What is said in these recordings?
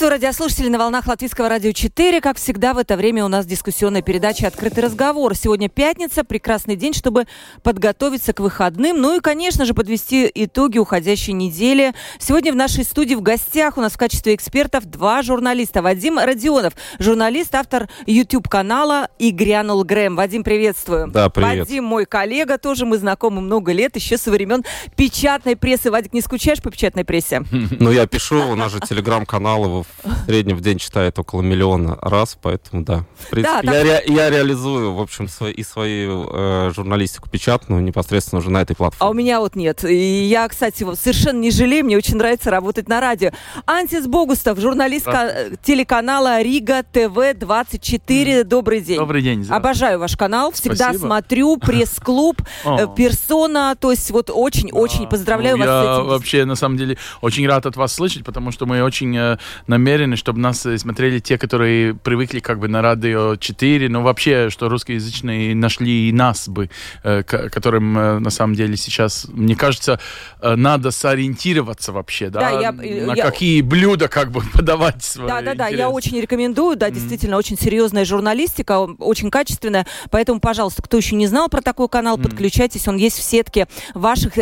Приветствую радиослушателей на волнах Латвийского радио 4. Как всегда, в это время у нас дискуссионная передача «Открытый разговор». Сегодня пятница, прекрасный день, чтобы подготовиться к выходным. Ну и, конечно же, подвести итоги уходящей недели. Сегодня в нашей студии в гостях у нас в качестве экспертов два журналиста. Вадим Родионов, журналист, автор YouTube-канала «И грянул Грэм». Вадим, приветствую. Да, привет. Вадим мой коллега, тоже мы знакомы много лет, еще со времен печатной прессы. Вадик, не скучаешь по печатной прессе? Ну, я пишу, у нас же телеграм-канал его в среднем в день читает около миллиона раз, поэтому да. В принципе, Да, я, ре- я реализую, в общем, свои, и свою э, журналистику печатную непосредственно уже на этой А у платформе. меня вот нет. И я, кстати, совершенно не жалею, мне очень нравится работать на радио. Антис Богустов, журналист ка- телеканала Рига ТВ-24. Добрый день. Добрый день. да. Обожаю ваш канал, всегда Спасибо. смотрю, пресс-клуб, э, персона, то есть вот очень-очень Да. поздравляю Ну, вас я с этим. вообще, на самом деле, очень рад от вас слышать, потому что мы очень э, намерены, чтобы нас смотрели те, которые привыкли как бы на радио 4, но вообще, что русскоязычные нашли и нас бы, э, к- которым э, на самом деле сейчас, мне кажется, э, надо сориентироваться вообще, да, Да, я- на я- какие блюда как бы подавать свои Да, да, да, я очень рекомендую, да, действительно, очень серьезная журналистика, очень качественная, поэтому, пожалуйста, кто еще не знал про такой канал, подключайтесь, он есть в сетке ваших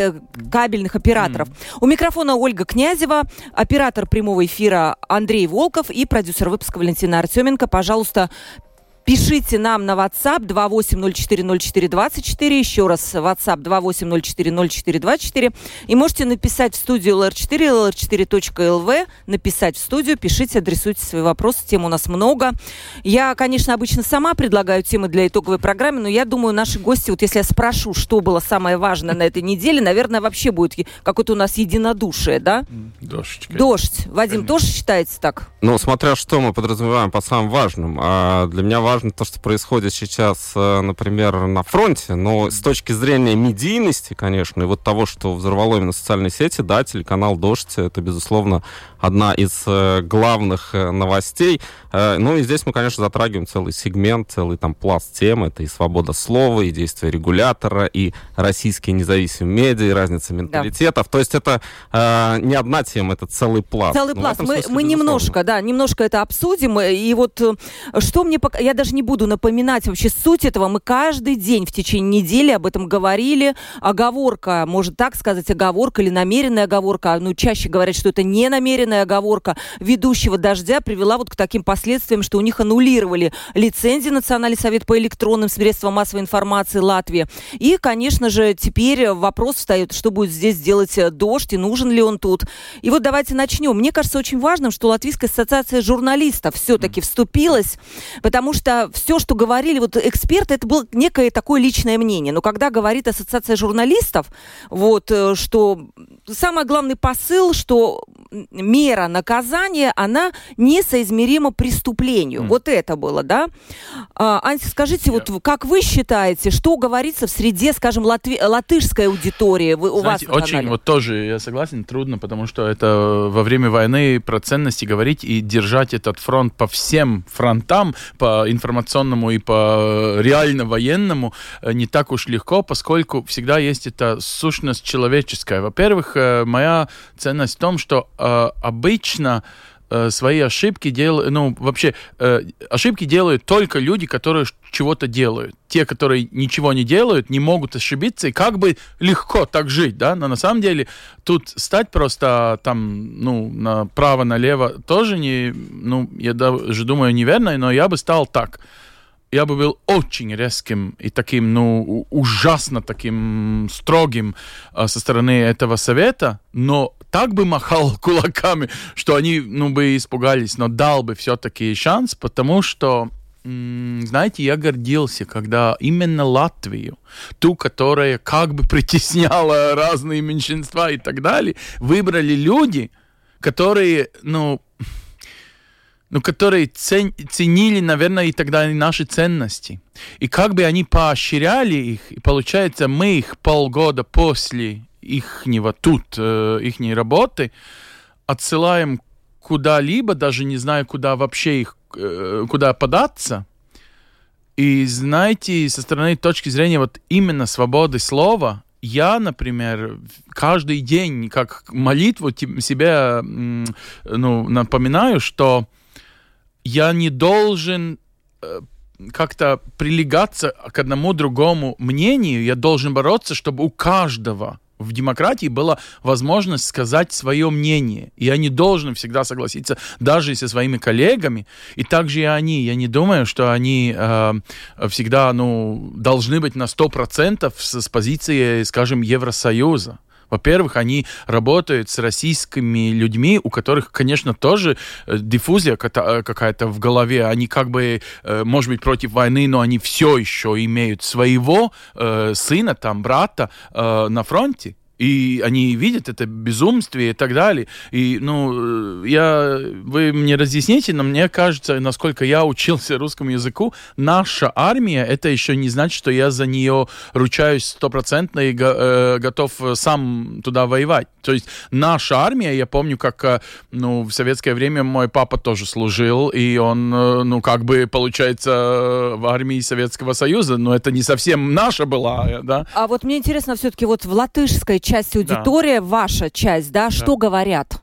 кабельных операторов. У микрофона Ольга Князева, оператор прямого эфира Андрей Волков и продюсер выпуска Валентина Артеменко. Пожалуйста, Пишите нам на WhatsApp 28040424, еще раз WhatsApp 28040424, и можете написать в студию LR4, lr4.lv, написать в студию, пишите, адресуйте свои вопросы, тем у нас много. Я, конечно, обычно сама предлагаю темы для итоговой программы, но я думаю, наши гости, вот если я спрошу, что было самое важное на этой неделе, наверное, вообще будет какое-то у нас единодушие, да? Дошечка. Дождь. Вадим, Конечно. тоже считается так? Ну, смотря что мы подразумеваем по самым важным. А для меня важно то, что происходит сейчас, э, например, на фронте. Но с точки зрения медийности, конечно, и вот того, что взорвало именно социальные сети, да, телеканал «Дождь» — это, безусловно, одна из э, главных э, новостей. Ну и здесь мы, конечно, затрагиваем целый сегмент, целый там пласт тем. Это и свобода слова, и действия регулятора, и российские независимые медиа, и разница менталитетов. То есть это не одна тема, это целый пласт. Целый Ну, пласт. Мы, смысле, мы безусловно. немножко, да, немножко это обсудим. И вот что мне пока... Я даже не буду напоминать вообще суть этого. Мы каждый день в течение недели об этом говорили. Оговорка, может так сказать, оговорка или намеренная оговорка. Ну, чаще говорят, что это не намеренная оговорка ведущего «Дождя» привела вот к таким последствиям, что у них аннулировали лицензии Национальный совет по электронным средствам массовой информации Латвии. И, конечно же, теперь вопрос встает, что будет здесь делать «Дождь» и нужен ли он тут. И вот давайте начнем. Мне кажется очень важным, что Латвийская ассоциация журналистов все-таки вступилась, потому что все, что говорили вот эксперты, это было некое такое личное мнение. Но когда говорит ассоциация журналистов, вот, э, что самый главный посыл, что мера наказания, она несоизмерима преступлению. Вот это было, да? А, Анси, скажите, вот как вы считаете, что говорится в среде, скажем, латви- латышской аудитории вы- у Знаете, вас на очень, канале? вот тоже, я согласен, трудно, потому что это во время войны про ценности говорить и держать этот фронт по всем фронтам, по информационному и по реально военному, э, не так уж легко, поскольку всегда есть эта сущность человеческая. Во-первых, э, моя ценность в том, что э, обычно э, свои ошибки делают, ну, вообще, э, ошибки делают только люди, которые чего-то делают. Те, которые ничего не делают, не могут ошибиться, и как бы легко так жить, да, но на самом деле тут стать просто там, ну, направо-налево тоже не, ну, я даже думаю, неверно, но я бы стал так. Я бы был очень резким и таким, ну, ужасно таким строгим а, со стороны этого совета, но так бы махал кулаками, что они, ну, бы испугались, но дал бы все-таки шанс, потому что, знаете, я гордился, когда именно Латвию, ту, которая как бы притесняла разные меньшинства и так далее, выбрали люди, которые, ну, ну, которые цен, ценили, наверное, и тогда наши ценности. И как бы они поощряли их, и получается, мы их полгода после ихнего тут, э, ихней работы, отсылаем куда-либо, даже не знаю, куда вообще их, куда податься. И знаете, со стороны точки зрения вот именно свободы слова, я, например, каждый день как молитву себе ну, напоминаю, что я не должен э, как-то прилегаться к одному другому мнению, я должен бороться, чтобы у каждого в демократии была возможность сказать свое мнение. И я не должен всегда согласиться даже со своими коллегами. И также и они. Я не думаю, что они э, всегда ну, должны быть на 100% с, с позиции, скажем, Евросоюза. Во-первых, они работают с российскими людьми, у которых, конечно, тоже э, диффузия э, какая-то в голове. Они как бы, э, может быть, против войны, но они все еще имеют своего сына, там, брата на фронте и они видят это безумствие и так далее. И, ну, я, вы мне разъясните, но мне кажется, насколько я учился русскому языку, наша армия, это еще не значит, что я за нее ручаюсь стопроцентно и э, готов сам туда воевать. То есть наша армия, я помню, как, э, ну, в советское время мой папа тоже служил, и он, э, ну, как бы, получается, в армии Советского Союза, но это не совсем наша была, да. А вот мне интересно все-таки вот в латышской часть аудитория, да. ваша часть, да, да, что говорят?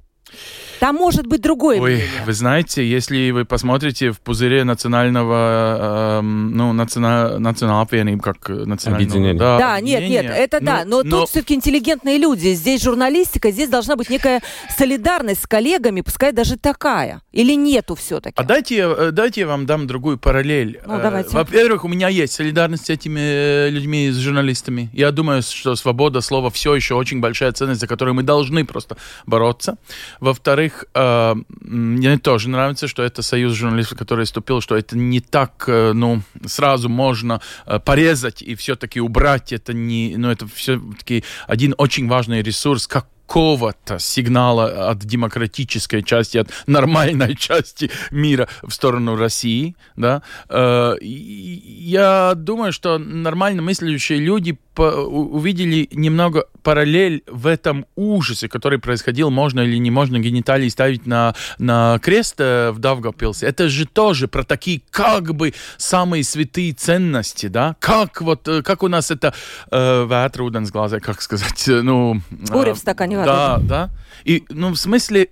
Там может быть другое Ой, мнение. вы знаете, если вы посмотрите в пузыре национального, э, ну, национа, национального как национального... Да, да нет, нет, это ну, да, но, но тут все-таки интеллигентные люди. Здесь журналистика, здесь должна быть некая солидарность с коллегами, пускай даже такая. Или нету все-таки? А дайте, э, дайте я вам дам другую параллель. Ну, давайте. Э, во-первых, у меня есть солидарность с этими э, людьми, с журналистами. Я думаю, что свобода слова все еще очень большая ценность, за которую мы должны просто бороться. Во-вторых, мне тоже нравится, что это союз журналистов, который вступил, что это не так, ну, сразу можно порезать и все-таки убрать. Это не, ну, это все-таки один очень важный ресурс, как какого-то сигнала от демократической части, от нормальной части мира в сторону России. Да? Э, я думаю, что нормально мыслящие люди увидели немного параллель в этом ужасе, который происходил, можно или не можно гениталии ставить на, на крест э, в Давгопилсе. Это же тоже про такие как бы самые святые ценности, да? Как вот, э, как у нас это э, ветруден с глаза, как сказать, ну... Буря в стакане да, да. И, ну, в смысле,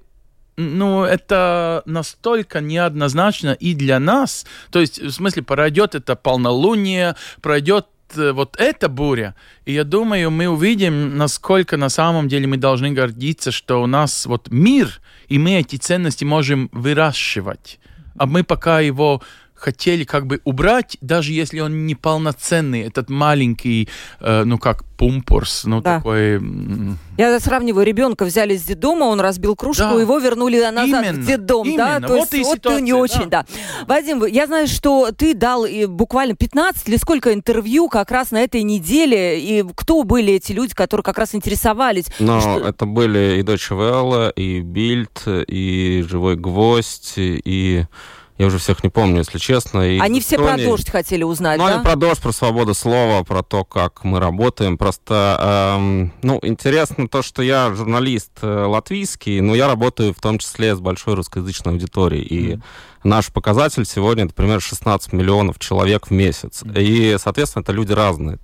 ну, это настолько неоднозначно и для нас. То есть, в смысле, пройдет это полнолуние, пройдет э, вот эта буря, и я думаю, мы увидим, насколько на самом деле мы должны гордиться, что у нас вот мир, и мы эти ценности можем выращивать. А мы пока его хотели как бы убрать, даже если он не полноценный, этот маленький, э, ну как пумпурс, ну да. такой... Я сравниваю, ребенка взяли из детдома, он разбил кружку, да. его вернули назад именно, в детдом, именно. да? То вот есть вот ситуация, не очень, да. да. Вадим, я знаю, что ты дал буквально 15 или сколько интервью как раз на этой неделе, и кто были эти люди, которые как раз интересовались? Ну, что... это были и Deutsche Welle, и Bild, и Живой Гвоздь, и я уже всех не помню, если честно. И они все про дождь хотели узнать, ну, да? они про дождь, про свободу слова, про то, как мы работаем. Просто, эм, ну, интересно то, что я журналист э, латвийский, но я работаю в том числе с большой русскоязычной аудиторией. И mm. наш показатель сегодня, это примерно 16 миллионов человек в месяц. Mm. И, соответственно, это люди разные.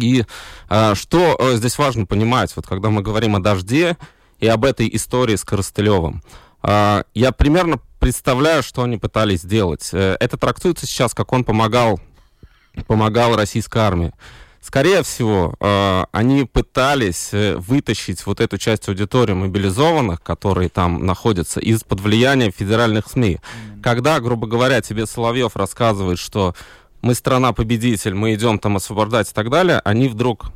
И э, что э, здесь важно понимать, вот когда мы говорим о дожде и об этой истории с Коростылевым, э, я примерно представляю, что они пытались сделать. Э, это трактуется сейчас, как он помогал, помогал российской армии. Скорее всего, э, они пытались э, вытащить вот эту часть аудитории мобилизованных, которые там находятся, из-под влияния федеральных СМИ. Когда, грубо говоря, тебе Соловьев рассказывает, что мы страна-победитель, мы идем там освобождать и так далее, они вдруг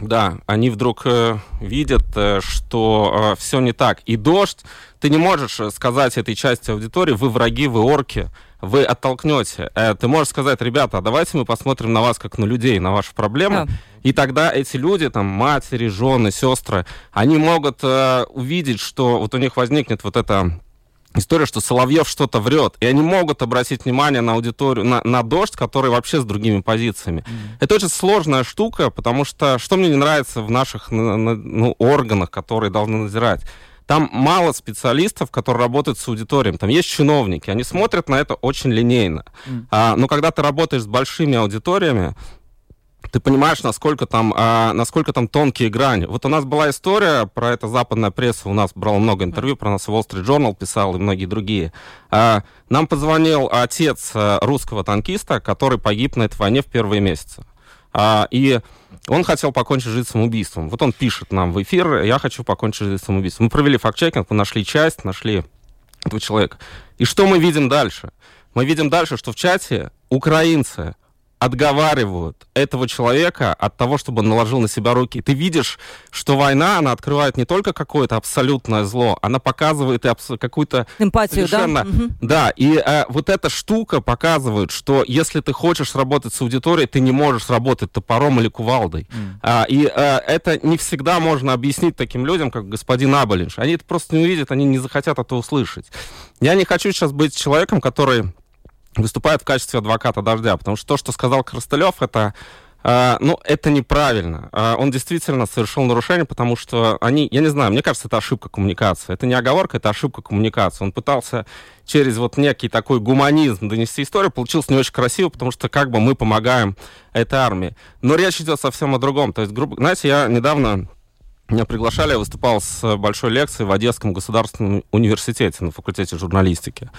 да, они вдруг э, видят, э, что э, все не так. И дождь, ты не можешь э, сказать этой части аудитории, вы враги, вы орки, вы оттолкнете. Э, ты можешь сказать, ребята, давайте мы посмотрим на вас как на людей, на ваши проблемы. Да. И тогда эти люди, там, матери, жены, сестры, они могут э, увидеть, что вот у них возникнет вот это история, что Соловьев что-то врет, и они могут обратить внимание на аудиторию, на, на дождь, который вообще с другими позициями. Mm-hmm. Это очень сложная штука, потому что что мне не нравится в наших ну, органах, которые должны надзирать, там мало специалистов, которые работают с аудиторией. Там есть чиновники, они смотрят на это очень линейно. Mm. А, но когда ты работаешь с большими аудиториями, ты понимаешь, насколько там, а, насколько там тонкие грани. Вот у нас была история про это западная пресса, у нас брала много интервью, про нас Wall Street Journal писал и многие другие. А, нам позвонил отец а, русского танкиста, который погиб на этой войне в первые месяцы. А, и он хотел покончить жизнь самоубийством. Вот он пишет нам в эфир, я хочу покончить жизнь самоубийством. Мы провели факт-чекинг, мы нашли часть, нашли этого человека. И что мы видим дальше? Мы видим дальше, что в чате украинцы отговаривают этого человека от того, чтобы он наложил на себя руки. Ты видишь, что война, она открывает не только какое-то абсолютное зло, она показывает и абс- какую-то... Эмпатию, совершенно... да? Да, и э, вот эта штука показывает, что если ты хочешь работать с аудиторией, ты не можешь работать топором или кувалдой. Mm. А, и э, это не всегда можно объяснить таким людям, как господин Аболинш. Они это просто не увидят, они не захотят это услышать. Я не хочу сейчас быть человеком, который выступает в качестве адвоката дождя, потому что то, что сказал Коростылев, это Uh, ну, это неправильно. Uh, он действительно совершил нарушение, потому что они, я не знаю, мне кажется, это ошибка коммуникации. Это не оговорка, это ошибка коммуникации. Он пытался через вот некий такой гуманизм донести историю, получилось не очень красиво, потому что как бы мы помогаем этой армии. Но речь идет совсем о другом. То есть, грубо, знаете, я недавно меня приглашали, я выступал с большой лекцией в Одесском государственном университете на факультете журналистики.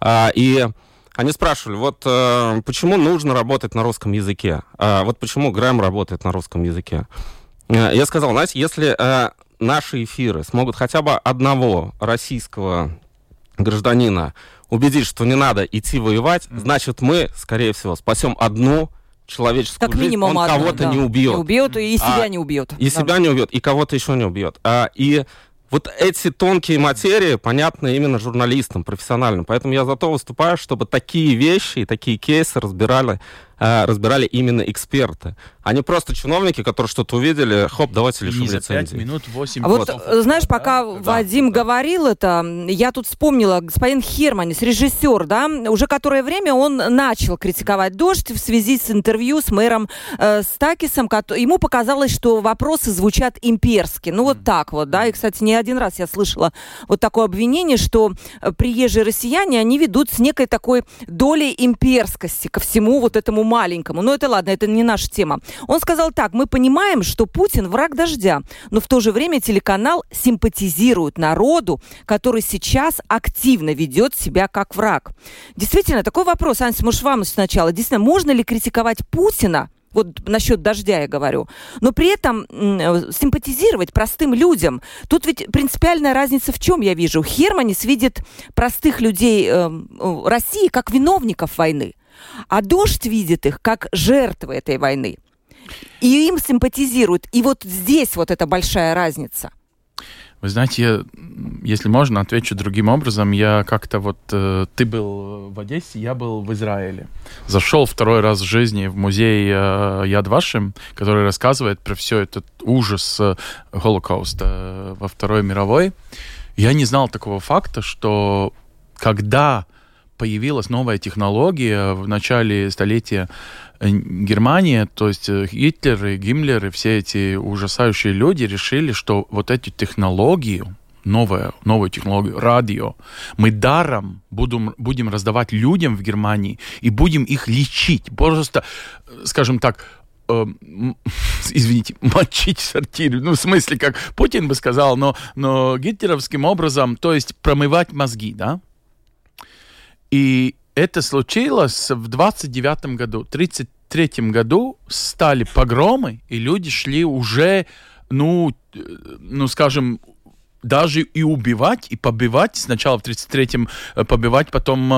Uh, и они спрашивали, вот э, почему нужно работать на русском языке? Э, вот почему Грэм работает на русском языке? Э, я сказал, знаете, если э, наши эфиры смогут хотя бы одного российского гражданина убедить, что не надо идти воевать, значит, мы, скорее всего, спасем одну человеческую как минимум жизнь, он кого-то да. не убьет. Не убьет, и себя а, не убьет. И да. себя не убьет, и кого-то еще не убьет. А, и вот эти тонкие материи понятны именно журналистам, профессиональным. Поэтому я за то выступаю, чтобы такие вещи и такие кейсы разбирали разбирали именно эксперты, а не просто чиновники, которые что-то увидели, хоп, давайте лишим за лицензии. минут 8 а вот, знаешь, пока да? Вадим да. говорил это, я тут вспомнила, господин Херманис, режиссер, да, уже которое время он начал критиковать «Дождь» в связи с интервью с мэром э, Стакисом. Ему показалось, что вопросы звучат имперски. Ну, вот так вот, да, и, кстати, не один раз я слышала вот такое обвинение, что э, приезжие россияне, они ведут с некой такой долей имперскости ко всему вот этому маленькому. Но это ладно, это не наша тема. Он сказал так, мы понимаем, что Путин враг дождя, но в то же время телеканал симпатизирует народу, который сейчас активно ведет себя как враг. Действительно, такой вопрос, Анси, может, вам сначала. Действительно, можно ли критиковать Путина, вот насчет дождя я говорю, но при этом симпатизировать простым людям. Тут ведь принципиальная разница в чем я вижу. Херманис видит простых людей э, России как виновников войны. А дождь видит их как жертвы этой войны. И им симпатизируют. И вот здесь вот эта большая разница. Вы знаете, я, если можно, отвечу другим образом. Я как-то вот... Э, ты был в Одессе, я был в Израиле. Зашел второй раз в жизни в музей э, Яд Вашим, который рассказывает про все этот ужас э, Холокоста э, во Второй мировой. Я не знал такого факта, что когда появилась новая технология в начале столетия э, Германия, то есть э, Гитлер и Гиммлер и все эти ужасающие люди решили, что вот эти технологии, новая, новую технологию, радио, мы даром будем, будем раздавать людям в Германии и будем их лечить. Просто, э, скажем так, извините, мочить сортир. Ну, в смысле, как Путин бы сказал, но, но гитлеровским образом, то есть промывать мозги, да? И это случилось в 29 году. В 33 году стали погромы, и люди шли уже, ну, э, ну, скажем, даже и убивать, и побивать. Сначала в 33-м э, побивать, потом э,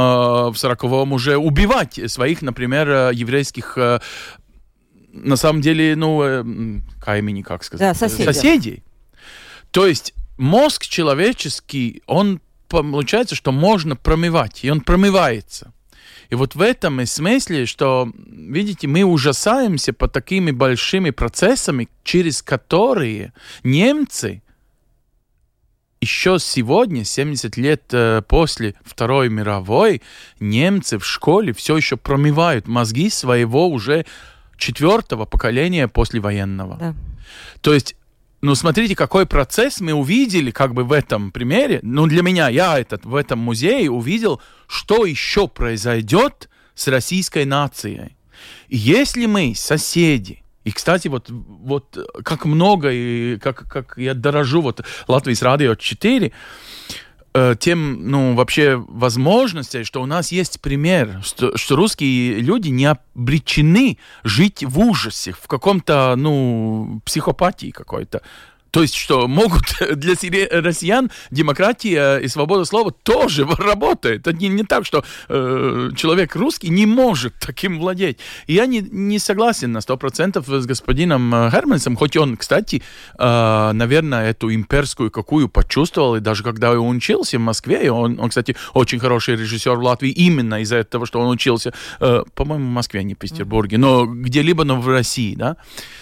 в 40-м уже убивать своих, например, еврейских на самом деле, ну, э, каймени, как сказать? Да, соседей. соседей. То есть мозг человеческий, он получается, что можно промывать, и он промывается. И вот в этом и смысле, что, видите, мы ужасаемся по такими большими процессами, через которые немцы еще сегодня, 70 лет э, после Второй мировой, немцы в школе все еще промывают мозги своего уже четвертого поколения послевоенного. Да. То есть ну, смотрите, какой процесс мы увидели как бы в этом примере. Ну, для меня, я этот, в этом музее увидел, что еще произойдет с российской нацией. И если мы, соседи, и, кстати, вот, вот как много, и как, как я дорожу вот Латвийс Радио 4, э, тем, ну, вообще возможностей, что у нас есть пример, что, что русские люди не обречены жить в ужасе, в каком-то, ну, психопатии какой-то. То есть, что могут для россиян демократия и свобода слова тоже работает. Это не, не так, что э, человек русский не может таким владеть. И я не, не согласен на 100% с господином э, Хермансом, хоть он, кстати, э, наверное, эту имперскую какую почувствовал, и даже когда он учился в Москве, он, он кстати, очень хороший режиссер в Латвии именно из-за этого, что он учился, э, по-моему, в Москве, а не в Петербурге, но где-либо, но в России, да, Э,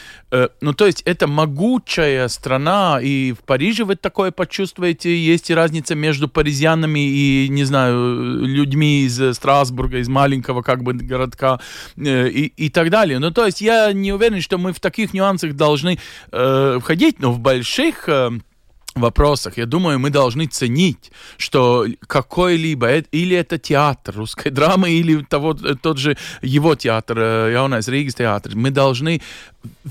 ну, то есть это могучая страна, и в Париже вы такое почувствуете, есть и разница между паризианами и, не знаю, людьми из Страсбурга, из маленького как бы городка э, и, и так далее. Ну, то есть я не уверен, что мы в таких нюансах должны э, входить, но в больших... Э, вопросах, я думаю, мы должны ценить, что какой-либо, или это театр русской драмы, или того, тот же его театр, Jaunais Rīgas театр, мы должны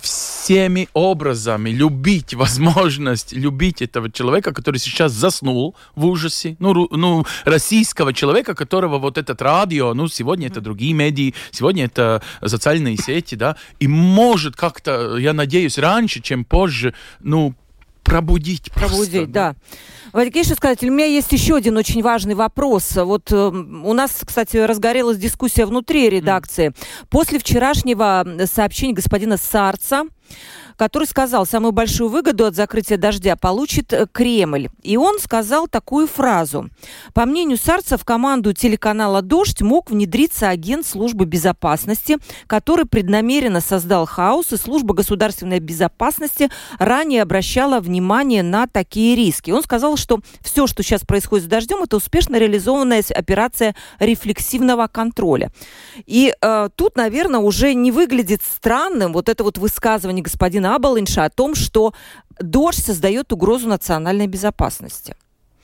всеми образами любить возможность любить этого человека, который сейчас заснул в ужасе, ну, ну, российского человека, которого вот этот радио, ну, сегодня это другие медии, сегодня это социальные сети, да, и может как-то, я надеюсь, раньше, чем позже, ну, пробудить. Пробудить, просто, да. Вадик сказать, у меня есть еще один очень важный вопрос. Вот э, у нас, кстати, разгорелась дискуссия внутри редакции. Mm. После вчерашнего сообщения господина Сарца, который сказал, самую большую выгоду от закрытия дождя получит э, Кремль. И он сказал такую фразу. По мнению Сарца, в команду телеканала «Дождь» мог внедриться агент службы безопасности, который преднамеренно создал хаос, и служба государственной безопасности ранее обращала внимание на такие риски. Он сказал, что все, что сейчас происходит с дождем, это успешно реализованная операция рефлексивного контроля. И э, тут, наверное, уже не выглядит странным вот это вот высказывание господина господина Абалынша о том, что дождь создает угрозу национальной безопасности.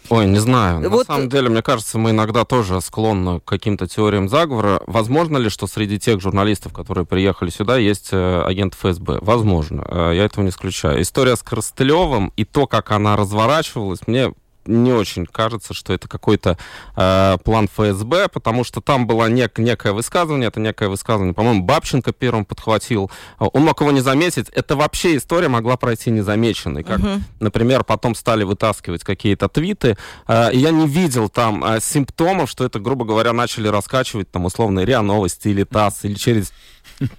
Ой, не знаю. Вот... На самом деле, мне кажется, мы иногда тоже склонны к каким-то теориям заговора. Возможно ли, что среди тех журналистов, которые приехали сюда, есть э, агент ФСБ? Возможно. Э, я этого не исключаю. История с Коростылевым и то, как она разворачивалась, мне не очень кажется, что это какой-то э, план ФСБ, потому что там было нек некое высказывание, это некое высказывание, по-моему, Бабченко первым подхватил. Он мог его не заметить. Это вообще история могла пройти незамеченной. Как, uh-huh. например, потом стали вытаскивать какие-то твиты. Э, и я не видел там э, симптомов, что это, грубо говоря, начали раскачивать там условно РИА Новости или ТАСС, или через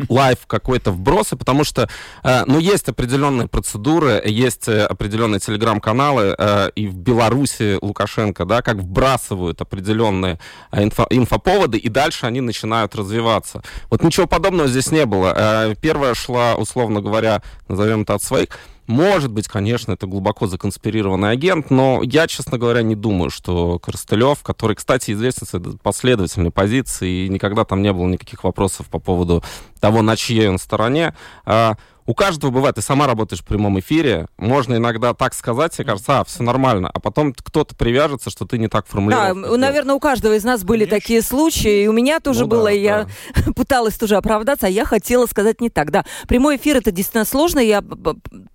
Life какой-то вбросы, потому что, э, ну, есть определенные процедуры, есть э, определенные телеграм-каналы, э, и в Беларуси Лукашенко, да, как вбрасывают определенные инфо инфоповоды, и дальше они начинают развиваться. Вот ничего подобного здесь не было. Первая шла, условно говоря, назовем это от своих, может быть, конечно, это глубоко законспирированный агент, но я, честно говоря, не думаю, что Коростылев, который, кстати, известен своей последовательной позиции, и никогда там не было никаких вопросов по поводу того, на чьей он стороне, а, у каждого бывает, ты сама работаешь в прямом эфире, можно иногда так сказать, тебе кажется, а, все нормально, а потом кто-то привяжется, что ты не так формулируешь. Да, наверное, у каждого из нас были Конечно. такие случаи, и у меня тоже ну, было, да, и да. я пыталась тоже оправдаться, а я хотела сказать не так. Да, прямой эфир это действительно сложно, я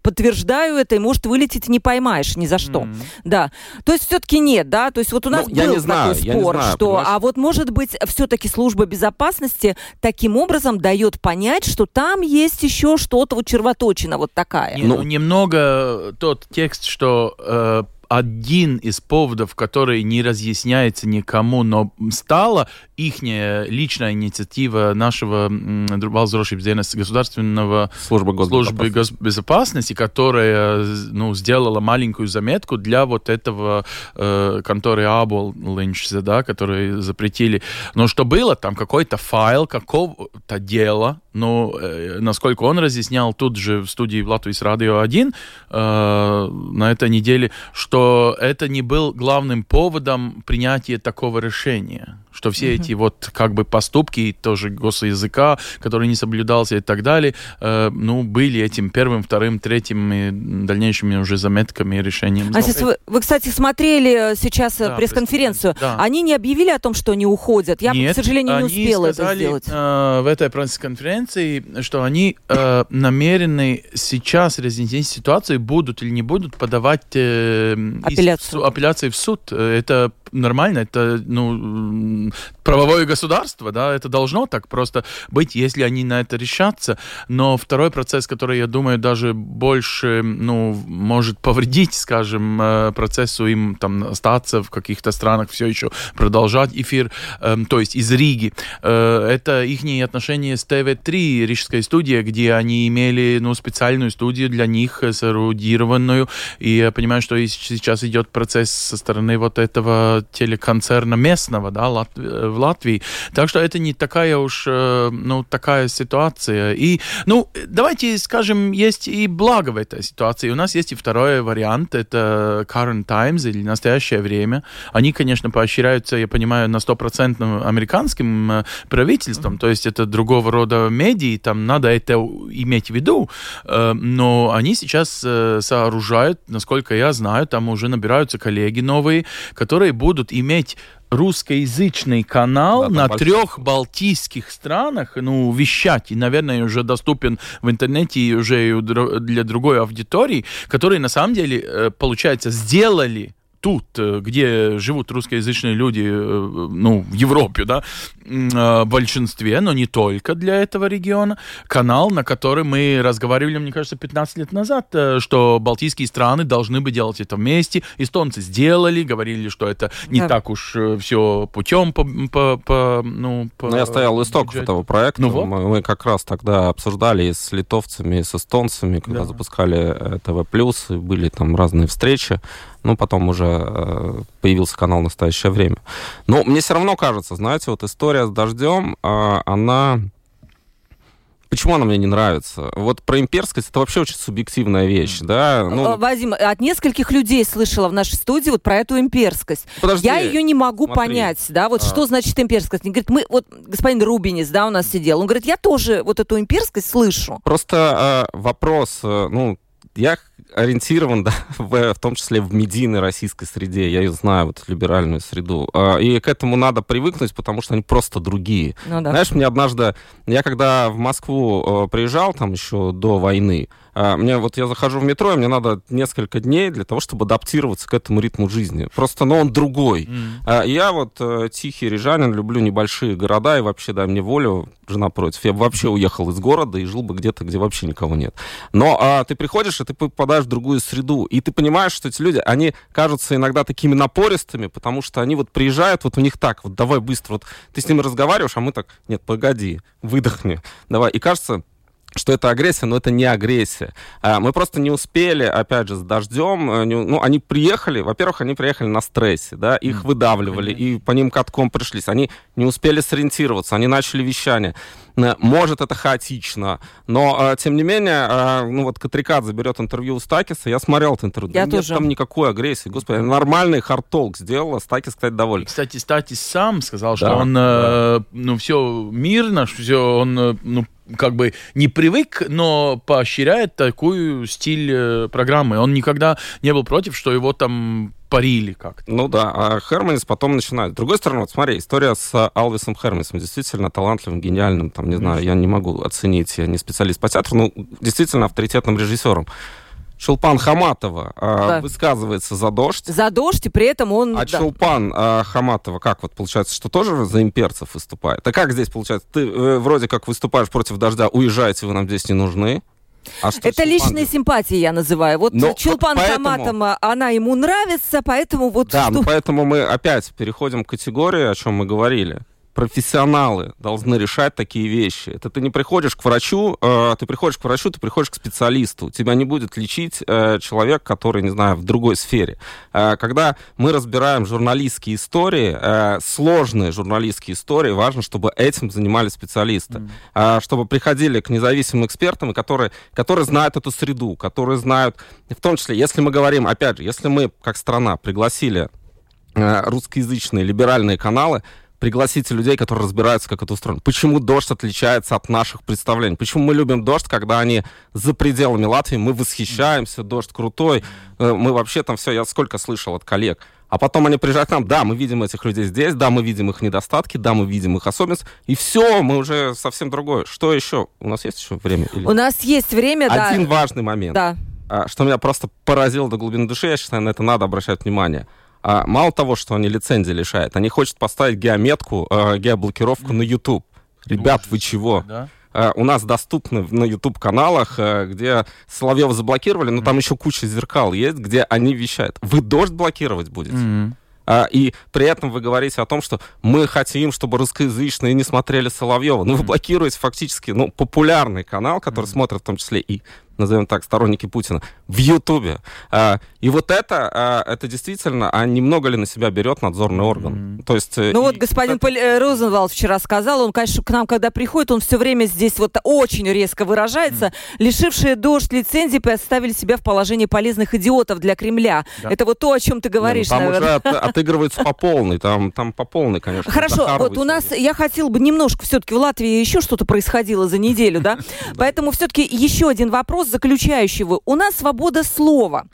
подтверждаю это, и может вылететь не поймаешь ни за что. Mm-hmm. Да, то есть все-таки нет, да, то есть вот у нас ну, был такой знаю, спор, знаю, что, понимаешь? а вот может быть все-таки служба безопасности таким образом дает понять, что там есть еще что-то вот червоточина вот такая. Ну, немного тот текст, что э, один из поводов, который не разъясняется никому, но стало их личная инициатива нашего dienesta государственного службы госбезопасности. службы госбезопасности, которая ну, сделала маленькую заметку для вот этого э, конторы Абол Линч, да, которые запретили. Но что было, там какой-то файл какого-то дела, но э, насколько он разъяснял тут же в студии в Латвийс Радио 1 э, на этой неделе, что это не был главным поводом принятия такого решения что все mm-hmm. эти вот как бы поступки тоже госязыка, который не соблюдался и так далее, э, ну, были этим первым, вторым, третьим и дальнейшими уже заметками и решением. А сейчас вы, вы, кстати, смотрели сейчас э, да, пресс-конференцию. Да. Они не объявили о том, что они уходят? Я, Нет, к сожалению, не успела сказали, это сделать. Э, в этой пресс-конференции, что они э, намерены сейчас разъяснить ситуацию, будут или не будут подавать э, апелляцию. Из, апелляции в суд. Это нормально, это ну, правовое государство, да, это должно так просто быть, если они на это решатся. Но второй процесс, который, я думаю, даже больше, ну, может повредить, скажем, э, процессу им там остаться в каких-то странах, все еще продолжать эфир, эм, то есть из Риги. Э, это их отношения с ТВ-3, рижской студии, где они имели, ну, специальную студию для них, э, сэрудированную, и я понимаю, что сейчас идет процесс со стороны вот этого телеконцерна местного, да, Лат в Латвии. Так что это не такая уж, э, ну, такая ситуация. И, ну, давайте скажем, есть и благо в этой ситуации. У нас есть и второй вариант, это Current Times или настоящее время. Они, конечно, поощряются, я понимаю, на стопроцентным американским э, правительством, mm-hmm. то есть это другого рода медиа, там надо это иметь в виду, э, но они сейчас сооружают, насколько я знаю, там уже набираются коллеги новые, которые будут иметь русскоязычный канал да, на трех балтийских странах, ну, вещать, и, наверное, уже доступен в интернете и уже для другой аудитории, которые, на самом деле, э, получается, сделали тут, э, где живут русскоязычные люди, э, ну, в Европе, да, в большинстве, но не только для этого региона, канал, на котором мы разговаривали, мне кажется, 15 лет назад, э, что балтийские страны должны бы делать это вместе. Эстонцы сделали, говорили, что это не да. так уж все путем по, по, по ну, по но я стоял истоков этого проекта. Ну, вот. мы, мы как раз тогда обсуждали и с литовцами, и с эстонцами, когда да. запускали ТВ+, были там разные встречи. Ну, потом уже э, появился канал «Настоящее время». Но мне все равно кажется, знаете, вот история с «Дождем», э, она... Почему она мне не нравится? Вот про имперскость это вообще очень субъективная вещь, да? Ну... Э, Вадим, от нескольких людей слышала в нашей студии вот про эту имперскость. Подожди, Я ее не могу смотри. понять, да, вот а... что значит имперскость. Он говорит, мы, вот господин Рубинец, да, у нас сидел, он говорит, я тоже вот эту имперскость слышу. Просто э, вопрос, э, ну, я ориентирован, да, в, в том числе в медийной российской среде. Я ее знаю, вот либеральную среду. А, и к этому надо привыкнуть, потому что они просто другие. Ну, да. Знаешь, мне однажды, я когда в Москву э, приезжал, там еще до войны, а, мне вот я захожу в метро, и мне надо несколько дней для того, чтобы адаптироваться к этому ритму жизни. Просто, но он другой. Mm. Я вот э, тихий рижанин, люблю небольшие города, и вообще, дай мне волю, жена против. Я бы вообще уехал из города и жил бы где-то, где вообще никого нет. Но а, ты приходишь, и ты попадаешь в другую среду, и ты понимаешь, что эти люди, они кажутся иногда такими напористыми, потому что они вот приезжают, вот у них так, вот давай быстро, вот ты с ними разговариваешь, а мы так, нет, погоди, выдохни, давай. И кажется, что это агрессия, но это не агрессия. А, мы просто не успели, опять же, с дождем. Э, ну, они приехали, во-первых, они приехали на стрессе, да, их выдавливали, и по ним катком пришлись. Они не успели сориентироваться, они начали вещание. Э, может, это хаотично, но, э, тем не менее, ну, вот Катрикадзе берет интервью у Стакиса, я смотрел это интервью, я нет тоже. там никакой агрессии, господи, нормальный хардтолк сделала, Стакис, кстати, доволен. Кстати, Стакис сам сказал, да, что он, да. ну, все мирно, все, он, ну, как бы не привык, но поощряет такую стиль э, программы. Он никогда не был против, что его там парили как-то. Ну да, а Херманис потом начинает. С другой стороны, вот смотри, история с Алвисом Херманисом, действительно талантливым, гениальным, там, не знаю, я не могу оценить, я не специалист по театру, но действительно авторитетным режиссером. Шелпан Хаматова э, да. высказывается за дождь. За дождь, и при этом он... А да. Шелпан э, Хаматова, как вот получается, что тоже за имперцев выступает? А как здесь получается? Ты э, вроде как выступаешь против дождя, уезжаете, вы нам здесь не нужны. А что это личные симпатии, я называю. Вот Но Чулпан поэтому... Хаматова, она ему нравится, поэтому вот... Да, что... ну поэтому мы опять переходим к категории, о чем мы говорили профессионалы должны решать такие вещи. Это ты не приходишь к врачу, э, ты приходишь к врачу, ты приходишь к специалисту. Тебя не будет лечить э, человек, который, не знаю, в другой сфере. Э, когда мы разбираем журналистские истории, э, сложные журналистские истории, важно, чтобы этим занимались специалисты. Mm. Э, чтобы приходили к независимым экспертам, которые, которые знают эту среду, которые знают, в том числе, если мы говорим, опять же, если мы, как страна, пригласили э, русскоязычные либеральные каналы, пригласите людей, которые разбираются, как это устроено. Почему дождь отличается от наших представлений? Почему мы любим дождь, когда они за пределами Латвии, мы восхищаемся, дождь крутой, э, мы вообще там все, я сколько слышал от коллег. А потом они приезжают к нам, да, мы видим этих людей здесь, да, мы видим их недостатки, да, мы видим их особенности, и все, мы уже совсем другое. Что еще? У нас есть еще время? Или... У нас есть время, да. Один важный момент. Да. А, что меня просто поразило до глубины души, я считаю, на это надо обращать внимание – а, мало того, что они лицензии лишают, они хотят поставить геометку, э, геоблокировку на YouTube. Ребят, вы чего? Да? Uh, у нас доступны на YouTube-каналах, uh, где Соловьева заблокировали, но mm-hmm. там еще куча зеркал есть, где они вещают. Вы дождь блокировать будете? Mm-hmm. И при этом вы говорите о том, что мы хотим, чтобы русскоязычные не смотрели Соловьева. Ну, вы блокируете фактически ну, популярный канал, который mm-hmm. смотрят в том числе и назовем так, сторонники Путина, в Ютубе. А, и вот это, а, это действительно, а немного ли на себя берет надзорный орган? Mm-hmm. То есть... Э, ну и, вот господин это... Поль, э, Розенвалд вчера сказал, он, конечно, к нам, когда приходит, он все время здесь вот очень резко выражается. Mm-hmm. Лишившие дождь лицензии поставили себя в положение полезных идиотов для Кремля. Да. Это вот то, о чем ты говоришь, Не, ну, там наверное. уже от, отыгрывается по полной, там, там по полной, конечно. Хорошо, вот у нас, я хотел бы немножко, все-таки в Латвии еще что-то происходило за неделю, да? Поэтому все-таки еще один вопрос вопрос заключающего. У нас свобода слова.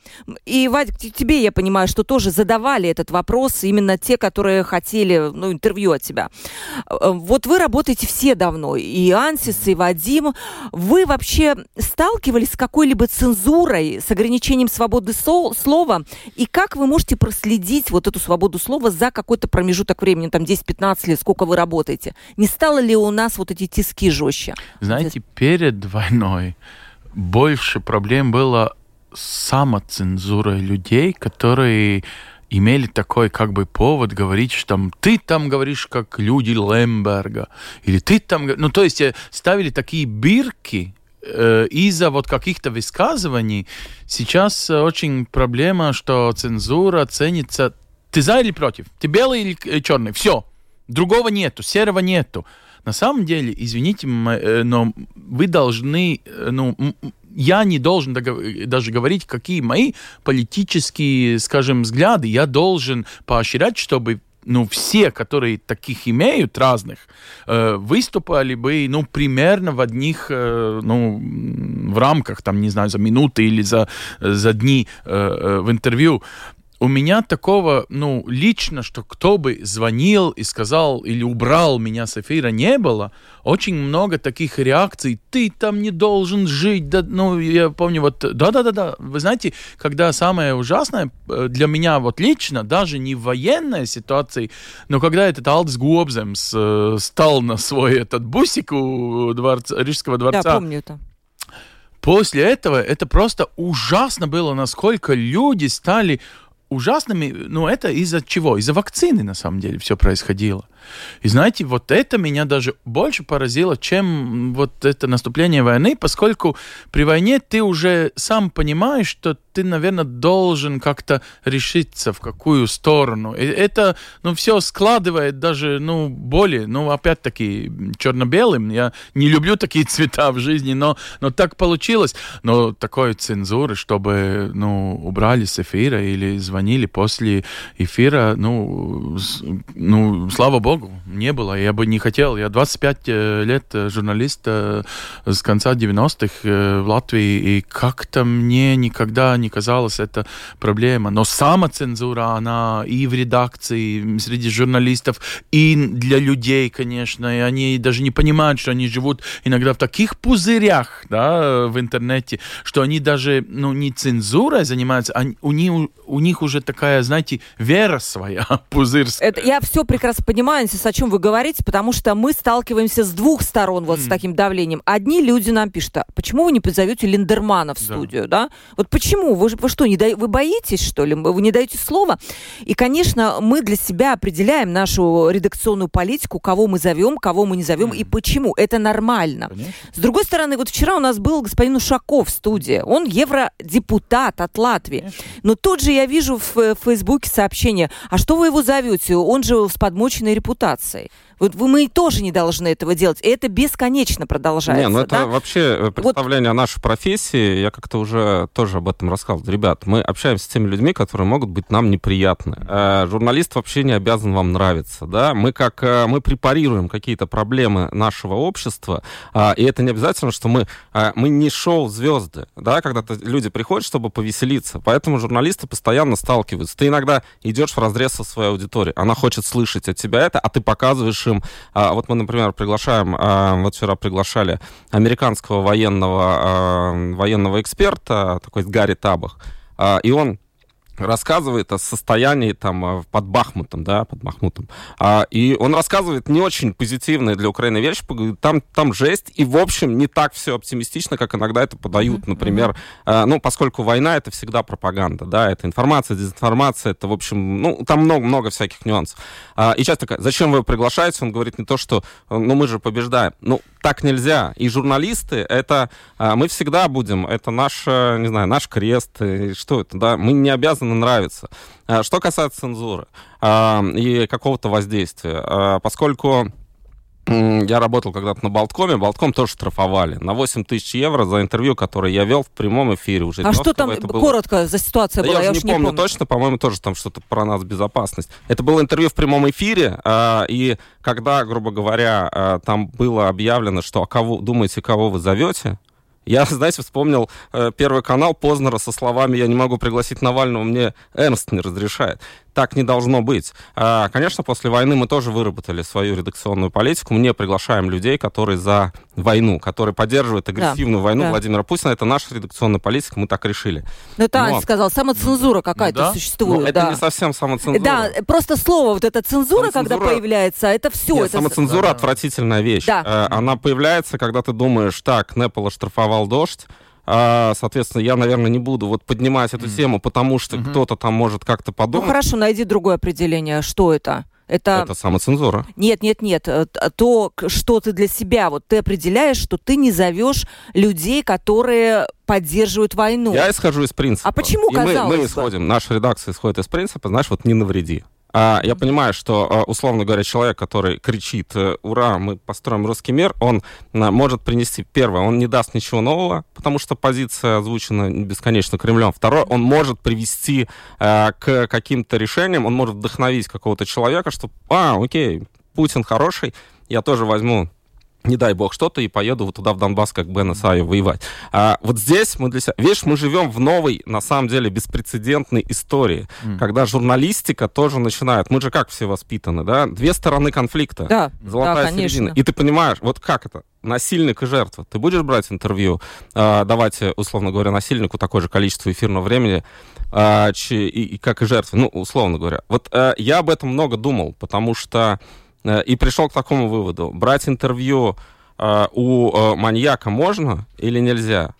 И, Вадик, тебе, я понимаю, что тоже задавали этот вопрос именно те, которые хотели ну, интервью от тебя. Э, вот вы работаете все давно, и Ансис, и Вадим. Вы вообще сталкивались с какой-либо цензурой, с ограничением свободы слова? И как вы можете проследить вот эту свободу слова за какой-то промежуток времени, там 10-15 лет, сколько вы работаете? Не стало ли у нас вот эти тиски жестче? Знаете, перед войной больше проблем было с самоцензурой людей, которые имели такой как бы повод говорить, что там ты там говоришь как люди Лемберга, или ты там... Ну, то есть э, ставили такие бирки э, из-за вот каких-то высказываний. Сейчас очень проблема, что цензура ценится... Ты за или против? Ты белый или э, черный? Все. Другого нету, серого нету. На самом деле, извините, э, но вы должны, э, ну, я не должен даже говорить, какие мои политические, скажем, взгляды. Я должен поощрять, чтобы ну, все, которые таких имеют, разных, э, выступали бы, ну, примерно в одних, э, ну, в рамках, там, не знаю, за минуты или за, за дни э, э в интервью у меня такого, ну, лично, что кто бы звонил и сказал или убрал меня с эфира, не было. Очень много таких реакций. Ты там не должен жить. Да, ну, я помню, вот, да-да-да-да. Вы знаете, когда самое ужасное э, для меня вот лично, даже не в военной ситуации, но когда этот Алдс Гуобземс э, стал на свой этот бусик у дворца, Рижского дворца. Да, помню это. После этого это просто ужасно было, насколько люди стали ужасными, ну, это из-за чего? Из-за вакцины, на самом деле, все происходило. И знаете, вот это меня даже больше поразило, чем вот это наступление войны, поскольку при войне ты уже сам понимаешь, что ты, наверное, должен как-то решиться в какую сторону. И это, ну, все складывает даже, ну, более, ну, опять-таки, черно-белым. Я не люблю такие цвета в жизни, но, но так получилось. Но такой цензуры, чтобы, ну, убрали с эфира или звонили после эфира, ну, ну, слава богу, не было. Я бы не хотел. Я 25 э, лет э, журналист э, с конца 90-х в Латвии, и как-то мне никогда не казалось это проблема. Но самоцензура, она и в редакции, среди журналистов, и для людей, конечно. И они даже не понимают, что они живут иногда в таких пузырях да, в интернете, что они даже ну, не цензурой занимаются, а у, них, у них уже такая, знаете, вера своя пузырская. Это, я все прекрасно понимаю, Франсис, о чем вы говорите, потому что мы сталкиваемся с двух сторон вот mm. с таким давлением. Одни люди нам пишут, а почему вы не позовете Линдермана в студию, да? да? Вот почему? Почему? Вы, вы что, не дай, вы боитесь, что ли? Вы не даете слова? И, конечно, мы для себя определяем нашу редакционную политику, кого мы зовем, кого мы не зовем mm. и почему. Это нормально. Конечно. С другой стороны, вот вчера у нас был господин Ушаков в студии. Он евродепутат от Латвии. Конечно. Но тут же я вижу в, в Фейсбуке сообщение, а что вы его зовете? Он же с подмоченной репутацией. Вот мы тоже не должны этого делать. И это бесконечно продолжается. Не, ну это да? вообще э, представление вот. о нашей профессии. Я как-то уже тоже об этом рассказывал. Ребят, мы общаемся с теми людьми, которые могут быть нам неприятны. Э, журналист вообще не обязан вам нравиться. Да? Мы как э, мы препарируем какие-то проблемы нашего общества, э, и это не обязательно, что мы, э, мы не шоу-звезды, да, когда-то люди приходят, чтобы повеселиться. Поэтому журналисты постоянно сталкиваются. Ты иногда идешь в разрез со своей аудиторией. Она хочет слышать от тебя это, а ты показываешь слышим, а, вот мы, например, приглашаем, а, вот вчера приглашали американского военного, а, военного эксперта, такой Гарри Табах, и он рассказывает о состоянии там э, под Бахмутом, да, под Бахмутом. А, и он рассказывает не очень позитивные для Украины вещи, там, там жесть, и, в общем, не так все оптимистично, как иногда это подают, mm-hmm. например, а, ну, поскольку война — это всегда пропаганда, да, это информация, дезинформация, это, в общем, ну, там много-много всяких нюансов. А, и часто такая, зачем вы его приглашаете? Он говорит не то, что, ну, мы же побеждаем. Ну, так нельзя. И журналисты, это, а, мы всегда будем, это наш, не знаю, наш крест, что это, да, мы не обязаны обязаны нравиться. А, что касается цензуры а, и какого-то воздействия, а, поскольку я работал когда-то на Болткоме, Болтком тоже штрафовали на 8 тысяч евро за интервью, которое я вел в прямом эфире уже. А что там было... коротко за ситуация да была? Я, я уже не помню, помню точно, по-моему, тоже там что-то про нас безопасность. Это было интервью в прямом эфире, и когда, грубо говоря, там было объявлено, что а кого думаете, кого вы зовете, я, знаете, вспомнил э, Первый канал Познера со словами «Я не могу пригласить Навального, мне Эрнст не разрешает» так не должно быть. А, конечно, после войны мы тоже выработали свою редакционную политику. Мы не приглашаем людей, которые за войну, которые поддерживают агрессивную да, войну да. Владимира Путина. Это наша редакционная политика, мы так решили. Ну, это Но... сказал, самоцензура какая-то ну, да? существует. Ну, это да. не совсем самоцензура. Да, просто слово вот это цензура, самоцензура... когда появляется, это все. Нет, это... Самоцензура да. отвратительная вещь. Да. Э, она появляется, когда ты думаешь, так, Неппол оштрафовал дождь, а, соответственно, я, наверное, не буду вот поднимать эту mm. тему, потому что mm-hmm. кто-то там может как-то ну, подумать. Ну хорошо, найди другое определение. Что это? Это... это самоцензура. Нет, нет, нет. Э, то, что ты для себя, вот ты определяешь, что ты не зовешь людей, которые поддерживают войну. Я исхожу из принципа. А почему, И мы, мы исходим, наша редакция исходит из принципа, знаешь, вот не навреди. А, я понимаю, что, а, условно говоря, человек, который кричит э, «Ура, мы построим русский мир», он а, может принести, первое, он не даст ничего нового, потому что позиция озвучена бесконечно Кремлем. Второе, он может привести к каким-то решениям, он может вдохновить какого-то человека, что «А, окей, Путин хороший, я тоже возьму не дай бог что-то, и поеду вот туда, в Донбасс, как Бен Исаев, воевать. А вот здесь мы для себя... Видишь, мы живем в новой, на самом деле, беспрецедентной истории, mm. когда журналистика тоже начинает... Мы же как все воспитаны, да? Две стороны конфликта. Да, Золотая да, середина. И ты понимаешь, вот как это? Насильник и жертва. Ты будешь брать интервью, э, давать, условно говоря, насильнику такое же количество эфирного времени, э, и, и как и жертве, ну, условно говоря. Вот э, я об этом много думал, потому что Э, и пришел к такому выводу. Брать интервью э, у э, маньяка можно или нельзя?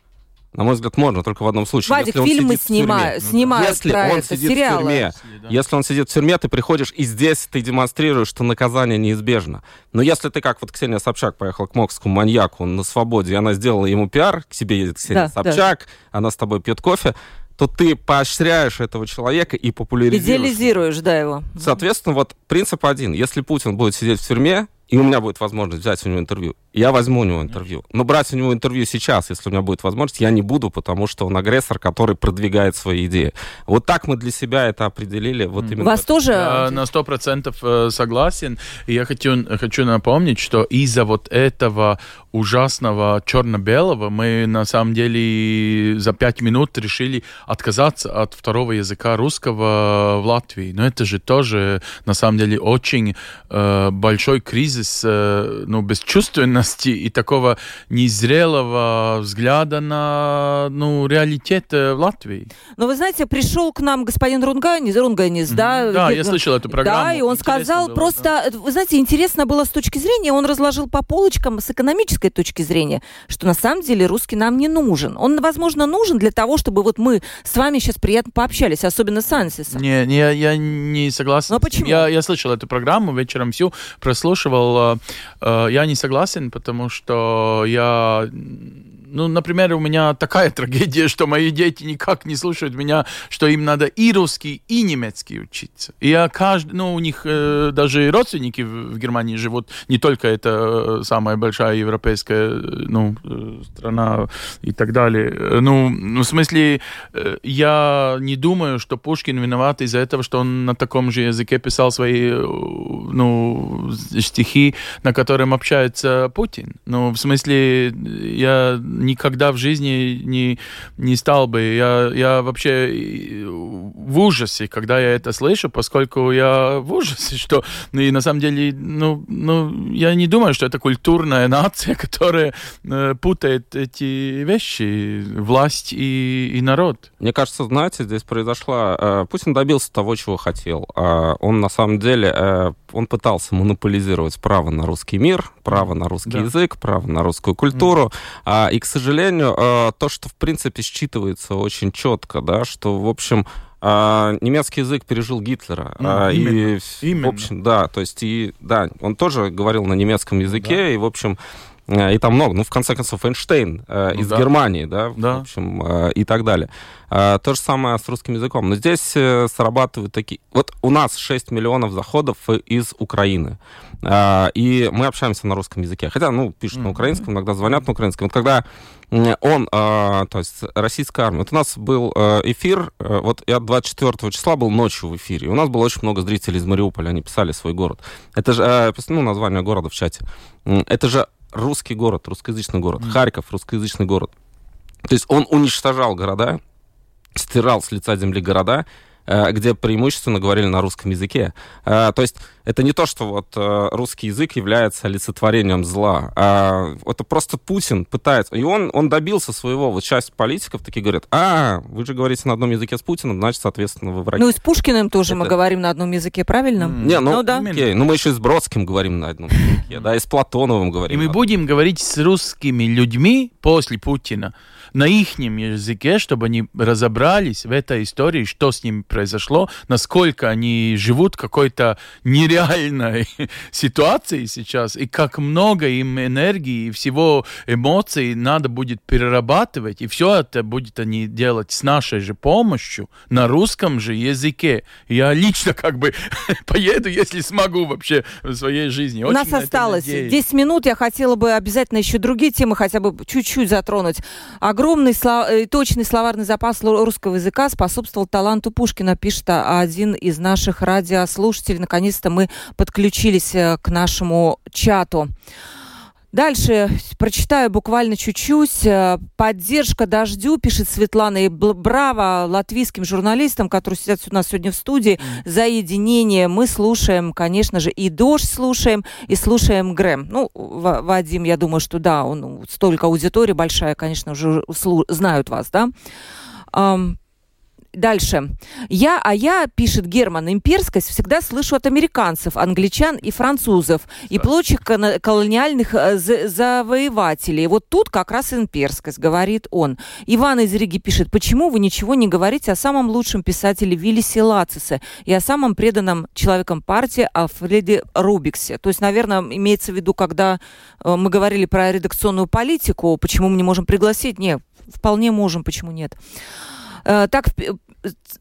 На мой взгляд, можно, только в одном случае. Вадик, если фильмы снима... снимают если про он это, сидит сериалы. в тюрьме, если он сидит в тюрьме, ты приходишь, и здесь ты демонстрируешь, что наказание неизбежно. Но если ты, как вот Ксения Собчак поехала к мокскому маньяку на свободе, и она сделала ему пиар, к себе едет Ксения да, Собчак, да. она с тобой пьет кофе, то ты поощряешь этого человека и популяризируешь. Идеализируешь, да, его. Соответственно, вот принцип один. Если Путин будет сидеть в тюрьме, и у меня будет возможность взять у него интервью, я возьму у него интервью. Но брать у него интервью сейчас, если у меня будет возможность, я не буду, потому что он агрессор, который продвигает свои идеи. Вот так мы для себя это определили. Вот именно Вас тоже... Я на сто процентов э, согласен. Я хочу, хочу напомнить, что из-за вот этого ужасного черно-белого мы на самом деле за пять минут решили отказаться от второго языка русского в Латвии. Но это же тоже на самом деле очень э, большой кризис без, э, ну, бесчувственности и такого незрелого взгляда на ну, реалитет в Латвии. Но вы знаете, пришел к нам господин Рунганис, Рунганис, mm-hmm. да? Да, я слышал эту программу. Да, и он Интересно сказал было, просто, да. вы знаете, интересно было с точки зрения, он разложил по полочкам с экономической точки зрения, что на самом деле русский нам не нужен. Он, возможно, нужен для того, чтобы вот мы с вами сейчас приятно пообщались, особенно с Ансисом. Не, не я не согласен. Но почему? Я, я слышал эту программу, вечером всю прослушивал. Э, я не согласен, потому что я ну, например, у меня такая трагедия, что мои дети никак не слушают меня, что им надо и русский, и немецкий учиться. И я каждый, ну, у них э, даже родственники в, в Германии живут, не только это э, самая большая европейская, э, ну, э, страна и так далее. Ну, ну, в смысле, я не думаю, что Пушкин виноват из-за этого, что он на таком же языке писал свои, ну, стихи, на котором общается Путин. Ну, в смысле, я никогда в жизни не, не стал бы. Я, я вообще в ужасе, когда я это слышу, поскольку я в ужасе, что ну, и на самом деле, ну, ну, я не думаю, что это культурная нация, которая э, путает эти вещи, власть и, и народ. Мне кажется, знаете, здесь произошла... Э, Путин добился того, чего хотел. Э, он на самом деле, э, он пытался монополизировать право на русский мир, право на русский да. язык, право на русскую культуру. Mm. И, к сожалению, э, то, что, в принципе, считывается очень четко, да, что, в общем, э, немецкий язык пережил Гитлера. Mm, именно, и, именно. В общем, да, то есть, и, да, он тоже говорил на немецком языке, да. и, в общем, и там много. Ну, в конце концов, Эйнштейн э, ну, из да. Германии, да, да, в общем, э, и так далее. Э, то же самое с русским языком. Но здесь э, срабатывают такие... Вот у нас 6 миллионов заходов из Украины. Э, и мы общаемся на русском языке. Хотя, ну, пишут mm-hmm. на украинском, иногда звонят на украинском. Вот когда он, э, то есть российская армия. Вот у нас был э, эфир, э, вот я 24 числа был ночью в эфире. У нас было очень много зрителей из Мариуполя, они писали свой город. Это же, э, ну, название города в чате. Это же русский город, русскоязычный город. Mm. Харьков, русскоязычный город. То есть он уничтожал города, стирал с лица земли города, где преимущественно говорили на русском языке. Э, то есть это не то, что вот э, русский язык является олицетворением зла. А это просто Путин пытается. И он, он добился своего. Вот часть политиков такие говорят, а, вы же говорите на одном языке с Путиным, значит, соответственно, вы враги. Ну и с Пушкиным тоже это... мы говорим на одном языке, правильно? Не, ну, ну да. Окей. Ну мы еще и с Бродским говорим на одном языке, да, и с Платоновым говорим. И мы будем говорить с русскими людьми после Путина на их языке, чтобы они разобрались в этой истории, что с ними произошло, насколько они живут в какой-то нереальной ситуации сейчас, и как много им энергии и всего эмоций надо будет перерабатывать, и все это будет они делать с нашей же помощью на русском же языке. Я лично как бы поеду, если смогу вообще в своей жизни. У нас осталось 10 минут, я хотела бы обязательно еще другие темы хотя бы чуть-чуть затронуть. Огромное Огромный слов... Э, точный словарный запас русского языка способствовал таланту Пушкина, пишет один из наших радиослушателей. Наконец-то мы подключились э, к нашему чату. Дальше прочитаю буквально чуть-чуть. Э, Поддержка дождю, пишет Светлана. И браво латвийским журналистам, которые сидят у нас сегодня в студии, за единение. Мы слушаем, конечно же, и дождь слушаем, и слушаем Грэм. Ну, Вадим, я думаю, что да, он столько аудитории большая, конечно, уже знают вас, да. Дальше. Я, а я, пишет Герман, имперскость всегда слышу от американцев, англичан и французов, и прочих колониальных э, завоевателей. Вот тут как раз имперскость, говорит он. Иван из Риги пишет, почему вы ничего не говорите о самом лучшем писателе Виллисе Лацисе и о самом преданном человеком партии Алфреде Рубиксе? То есть, наверное, имеется в виду, когда э, мы говорили про редакционную политику, почему мы не можем пригласить? Нет, вполне можем, почему нет? Э, так,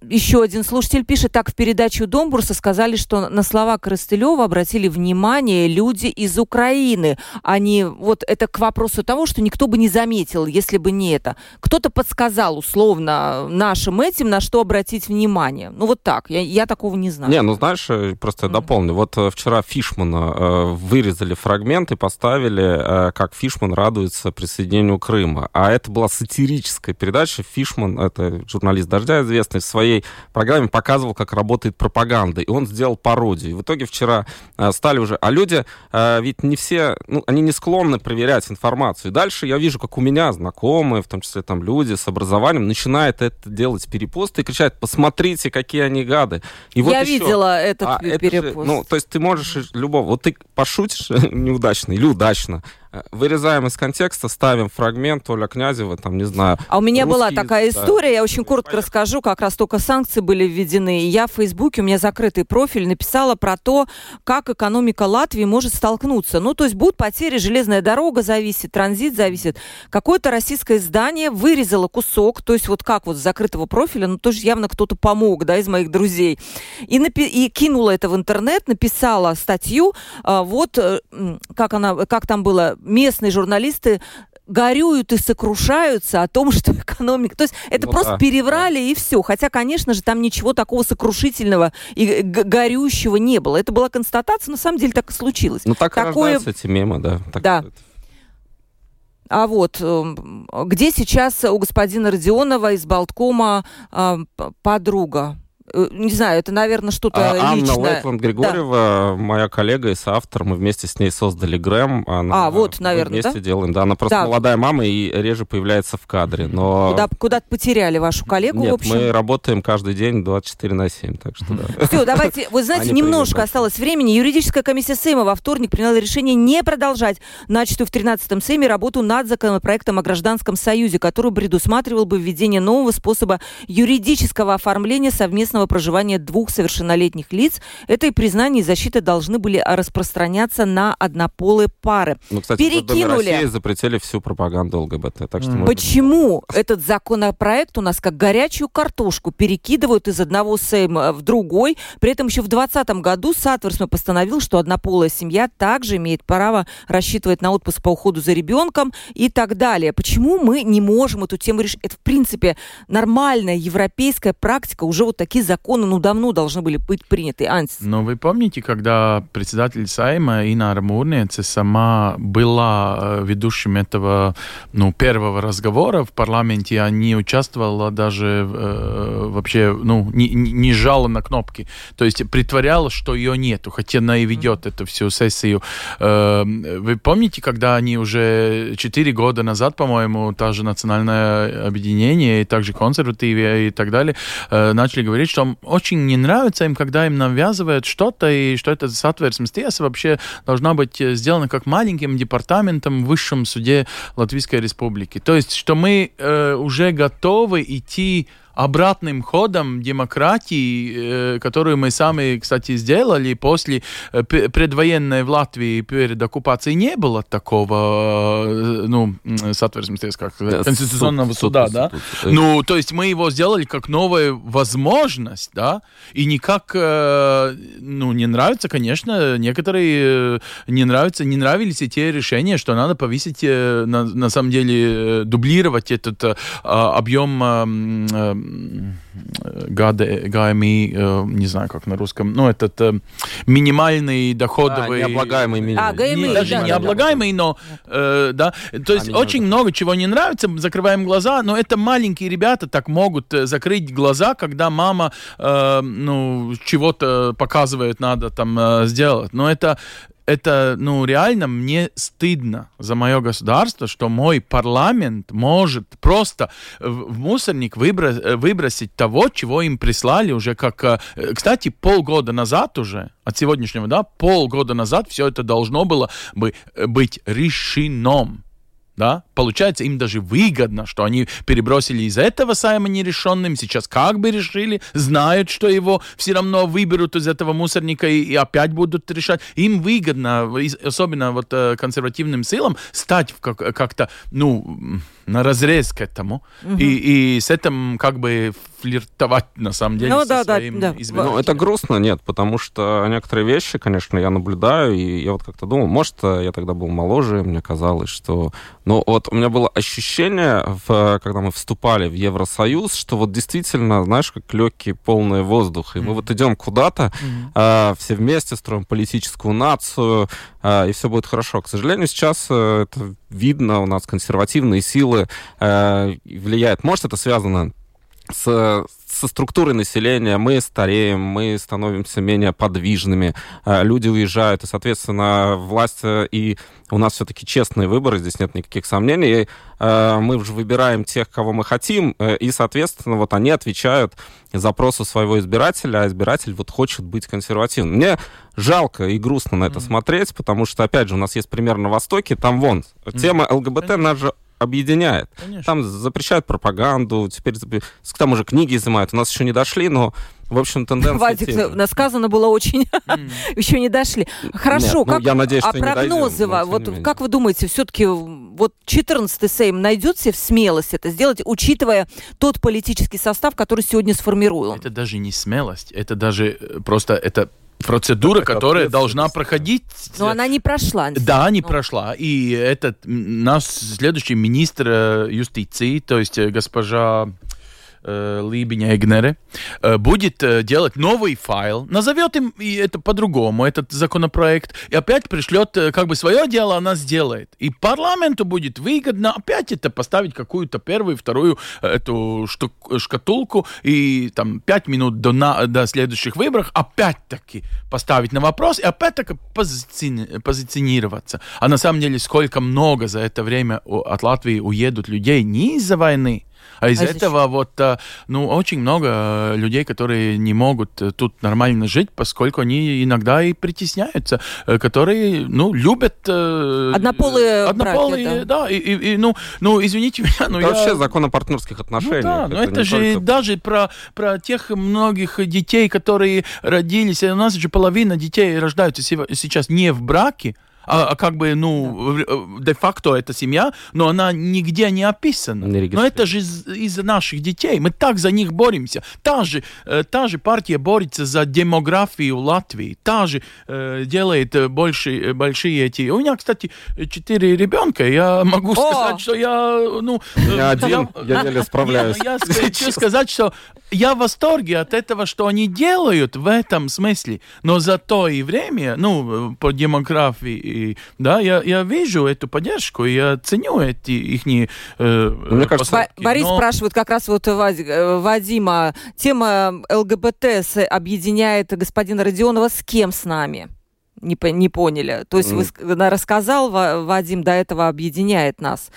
еще один слушатель пишет, так в передачу Домбурса сказали, что на слова Коростылева обратили внимание люди из Украины. Они, вот это к вопросу того, что никто бы не заметил, если бы не это. Кто-то подсказал условно нашим этим, на что обратить внимание. Ну вот так, я, я такого не знаю. Не, ну знаешь, э, просто я дополню. Вот э, вчера Фишмана э, вырезали фрагмент и поставили, э, как Фишман радуется присоединению Крыма. А это была сатирическая передача. Фишман, это журналист «Дождя» известный, известный, в своей программе показывал, как работает пропаганда, и он сделал пародию. И в итоге вчера э, стали уже... А люди, э, ведь не все, ну, они не склонны проверять информацию. И дальше я вижу, как у меня знакомые, в том числе там люди с образованием, начинают это делать перепосты и кричать, посмотрите, какие они гады. И вот я еще... видела этот а, перепост. Это же, ну, то есть ты можешь любого... Вот ты пошутишь неудачно или удачно, вырезаем из контекста, ставим фрагмент Оля Князева, там, не знаю. А у меня была такая история, да. я очень коротко Понятно. расскажу, как раз только санкции были введены. Я в Фейсбуке, у меня закрытый профиль, написала про то, как экономика Латвии может столкнуться. Ну, то есть будут потери, железная дорога зависит, транзит зависит. Какое-то российское издание вырезало кусок, то есть вот как вот с закрытого профиля, ну, тоже явно кто-то помог, да, из моих друзей. И, напи- и кинула это в интернет, написала статью, а, вот э, как она, как там было, местные журналисты горюют и сокрушаются о том, что экономика... То есть это ну, просто да, переврали да. и все. Хотя, конечно же, там ничего такого сокрушительного и горющего не было. Это была констатация, на самом деле так и случилось. Ну так Такое... и эти мемы, да. Так да. А вот эм, где сейчас у господина Родионова из Болткома э, подруга? Э, не знаю, это, наверное, что-то а, личное. Анна Лэкланд Григорьева, да. моя коллега и соавтор, мы вместе с ней создали Грэм. Она, а, вот, наверное, вместе да? делаем, да. Она просто да. молодая мама и реже появляется в кадре, но... Куда, куда-то потеряли вашу коллегу, Нет, в общем? мы работаем каждый день 24 на 7, так что да. Все, давайте, вы знаете, немножко осталось времени. Юридическая комиссия Сейма во вторник приняла решение не продолжать начатую в 13-м Сейме работу над законопроектом о гражданском союзе, который предусматривал бы введение нового способа юридического оформления совместного проживания двух совершеннолетних лиц. Это и признание и защита должны были распространяться на однополые пары. Ну, кстати, Перекинули. России запретили всю пропаганду ЛГБТ. Так что Почему этот законопроект у нас как горячую картошку перекидывают из одного сейма в другой? При этом еще в 2020 году Satversme постановил, что однополая семья также имеет право рассчитывать на отпуск по уходу за ребенком и так далее. Почему мы не можем эту тему решить? Это, в принципе, нормальная европейская практика. Уже вот такие законы, ну, давно должны были быть приняты. Ансис. Но вы помните, когда председатель Сайма Инара Мурнеца сама была э, ведущим этого, ну, первого разговора в парламенте, а не участвовала даже э, вообще, ну, не, не жала на кнопки. То есть притворялась, что ее нету, хотя она и ведет эту всю сессию. Э, вы помните, когда они уже четыре года назад, по-моему, та же национальное объединение и также консервативы и так далее, э, начали говорить, что очень не нравится им, когда им навязывают что-то, и что это сатверсмс tiesa вообще должна быть э, сделана как маленьким департаментом в высшем суде Латвийской Республики. То есть, что мы э, уже готовы идти обратным ходом демократии, э, которую мы сами, кстати, сделали после э, предвоенной в Латвии перед оккупацией, не было такого, э, ну, соответственно, как конституционного суд, суда, суд, да? Суд. Ну, то есть мы его сделали как новую возможность, да, и никак, ну, не нравится, конечно, некоторые не нравятся, не нравились и те решения, что надо повесить, на, на самом деле, дублировать этот объем ГД, ГМИ, э, не знаю, как на русском, ну, этот э, минимальный доходовый... А, необлагаемый минимум. А, ГМИ, не, даже да, необлагаемый, но, э, да, то есть а, очень много чего не нравится, закрываем глаза, но это маленькие ребята так могут э, закрыть глаза, когда мама, э, ну, чего-то показывает, надо там э, сделать, но это это, ну, реально мне стыдно за мое государство, что мой парламент может просто в мусорник выброс, выбросить того, чего им прислали уже как... Э, кстати, полгода назад уже, от сегодняшнего, да, полгода назад все это должно было бы э, быть решено да, получается, им даже выгодно, что они перебросили из этого сайма нерешенным, сейчас как бы решили, знают, что его все равно выберут из этого мусорника и, и опять будут решать. Им выгодно, особенно вот э, консервативным силам, стать как- как-то, ну, на разрез к этому угу. и, и с этим как бы флиртовать на самом деле ну, со да, своим да, да. Ну, это грустно, нет, потому что некоторые вещи, конечно, я наблюдаю, и я вот как-то думал, может, я тогда был моложе, мне казалось, что... Ну, вот у меня было ощущение, в, когда мы вступали в Евросоюз, что вот действительно, знаешь, как легкий, полный воздух, и мы вот идем куда-то, а, все вместе строим политическую нацию, а, и все будет хорошо. К сожалению, сейчас а, это видно, у нас консервативные силы а, влияют. Может, это связано с со структурой населения мы стареем, мы становимся менее подвижными, э, люди уезжают, и, соответственно, власть э, и у нас все-таки честные выборы, здесь нет никаких сомнений. Э, мы уже выбираем тех, кого мы хотим, и, соответственно, вот они отвечают запросу своего избирателя, а избиратель вот хочет быть консервативным. Мне жалко и грустно на это mm-hmm. смотреть, потому что, опять же, у нас есть пример на Востоке, там вон, mm-hmm. тема ЛГБТ, Конечно. нас же объединяет. Конечно. Там запрещают пропаганду, теперь там уже книги изымают. У нас еще не дошли, но в общем, тенденция... Вадик, сказано было очень... Еще не дошли. Хорошо, Нет, как... Ну, я надеюсь, а прогнозы, дойдем, вот как вы думаете, все-таки вот 14-й Сейм найдет себе смелость это сделать, учитывая тот политический состав, который сегодня сформируем? Это даже не смелость, это даже э, просто это процедура, это которая должна проходить. Но она не прошла. Да, не ну. прошла. И этот наш следующий министр э, юстиции, то есть э, госпожа э, Либиня Эгнере, э, будет э, делать новый файл, назовет им и это по-другому, этот законопроект, и опять пришлет, э, как бы свое дело она сделает. И парламенту будет выгодно опять это поставить какую-то первую, вторую эту шкатулку, и там пять минут до, на, до следующих выборов опять-таки поставить на вопрос, и опять-таки позици, позиционироваться. А на самом деле, сколько много за это время от Латвии уедут людей не из-за войны, а из а этого вот, э, ну, очень много э, людей, которые не могут э, тут нормально жить, поскольку они иногда и притесняются, которые, ну, любят... Однополые Однополые, браки, да. да и, и, и, ну, ну, извините меня, но это я... вообще закон о партнерских отношениях. Ну, да, но это, это же только... даже про, про тех многих детей, которые родились, у нас же половина детей рождаются сейчас не в браке, а, а как бы, ну, да. Э, де-факто это семья, но она нигде не описана. Не но это же из- из-за наших детей. Мы так за них боремся. Та же, э, та же партия борется за демографию Латвии. Та же э, делает э, больше, большие эти... У меня, кстати, четыре ребенка. Я могу О! сказать, что я... Ну, я один, я, я еле справляюсь. Я, я хочу сказать, что я в восторге от этого, что они делают в этом смысле. Но за то и время, ну, по демографии и да, я, я вижу эту поддержку, я ценю эти их э, Мне кажется, Борис но... спрашивает как раз вот э, Вадима, тема ЛГБТ объединяет господина Родионова с кем с нами? не, не поняли. То есть mm. вы рассказал, Вадим, до этого объединяет нас.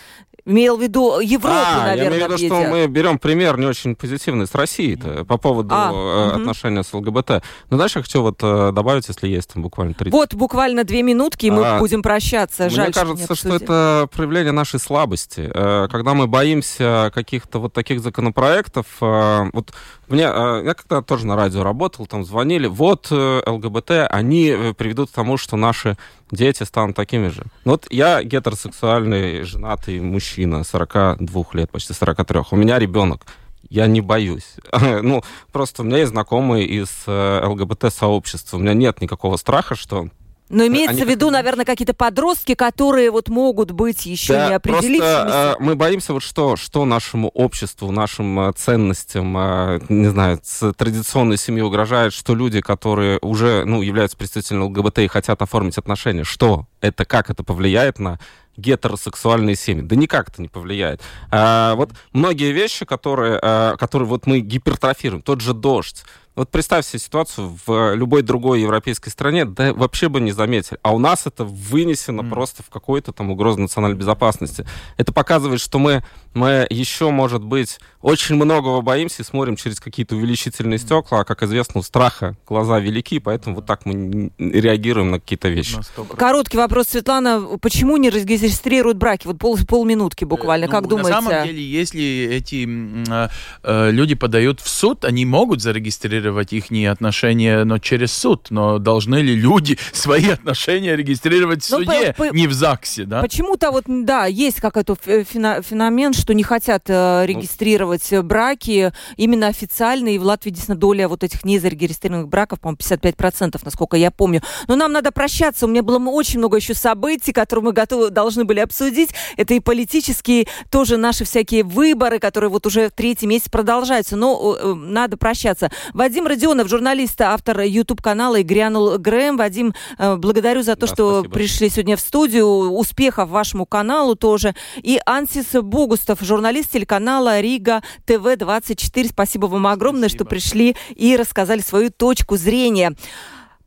Имел в виду Европу, а, наверное, я имею в виду, что мы берем пример не очень позитивный с Россией по поводу а, угу. отношения с ЛГБТ. Ну, дальше я хочу вот э, добавить, если есть там буквально 30. Вот буквально две минутки, и мы а, будем прощаться. Жаль, мне кажется, что, что это проявление нашей слабости. Э, когда мы боимся каких-то вот таких законопроектов, вот мне, я когда тоже на радио работал, там звонили, вот ЛГБТ, они приведут к тому, что наши дети станут такими же. Ну вот я гетеросексуальный, женатый мужчина, 42 лет, почти 43. У меня ребенок. Я не боюсь. ну, просто у меня есть знакомые из э, ЛГБТ-сообщества. У меня нет никакого страха, что но имеется Они... в виду, наверное, какие-то подростки, которые вот могут быть еще да, не определившимися. Просто, э, мы боимся вот что, что нашему обществу, нашим э, ценностям, э, не знаю, с традиционной семьи угрожает, что люди, которые уже, ну, являются представителями ЛГБТ и хотят оформить отношения, что это, как это повлияет на гетеросексуальные семьи. Да никак это не повлияет. А, вот многие вещи, которые, а, которые вот мы гипертрофируем, тот же дождь, вот представь себе ситуацию в любой другой европейской стране, да вообще бы не заметили. А у нас это вынесено mm. просто в какую-то там угрозу национальной безопасности. Это показывает, что мы, мы еще, может быть, очень многого боимся и смотрим через какие-то увеличительные стекла, а, как известно, у страха глаза велики, поэтому вот так мы реагируем на какие-то вещи. Короткий вопрос, Светлана. Почему не регистрируют браки? Вот пол, полминутки буквально, э, ну, как думаете? На самом деле, если эти э, э, люди подают в суд, они могут зарегистрировать регистрировать их отношения, но через суд. Но должны ли люди свои отношения регистрировать в ну, суде, по, по, не в ЗАГСе, да? Почему-то вот, да, есть какой-то феномен, что не хотят э, ну. регистрировать ну, браки именно официальные. И в Латвии действительно доля вот этих незарегистрированных браков, по-моему, 55%, насколько я помню. Но нам надо прощаться. У меня было очень много еще событий, которые мы готовы, должны были обсудить. Это и политические, тоже наши всякие выборы, которые вот уже третий месяц продолжаются. Но э, надо прощаться. Вадим Родионов, журналист, автор YouTube-канала «И грянул Грэм». Вадим, э, благодарю за то, да, что спасибо. пришли сегодня в студию. Успехов вашему каналу тоже. И Ансис Богустов, журналист телеканала Рига ТВ-24. Спасибо вам огромное, Спасибо. что пришли и рассказали свою точку зрения.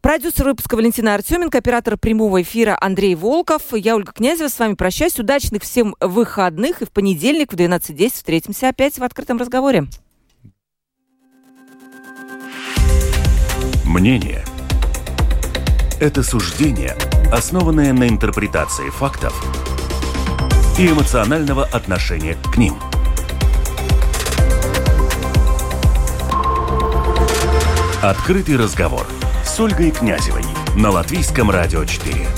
Продюсер выпуска Валентина Артеменко, оператор прямого эфира Андрей Волков. Я, Ольга Князева, с вами прощаюсь. Удачных всем выходных. И в понедельник в 12.10 встретимся опять в открытом разговоре. Мнение – это суждение, основанное на интерпретации фактов и эмоционального отношения к ним. Открытый разговор – с Ольгой Князевой на Латвийском радио 4.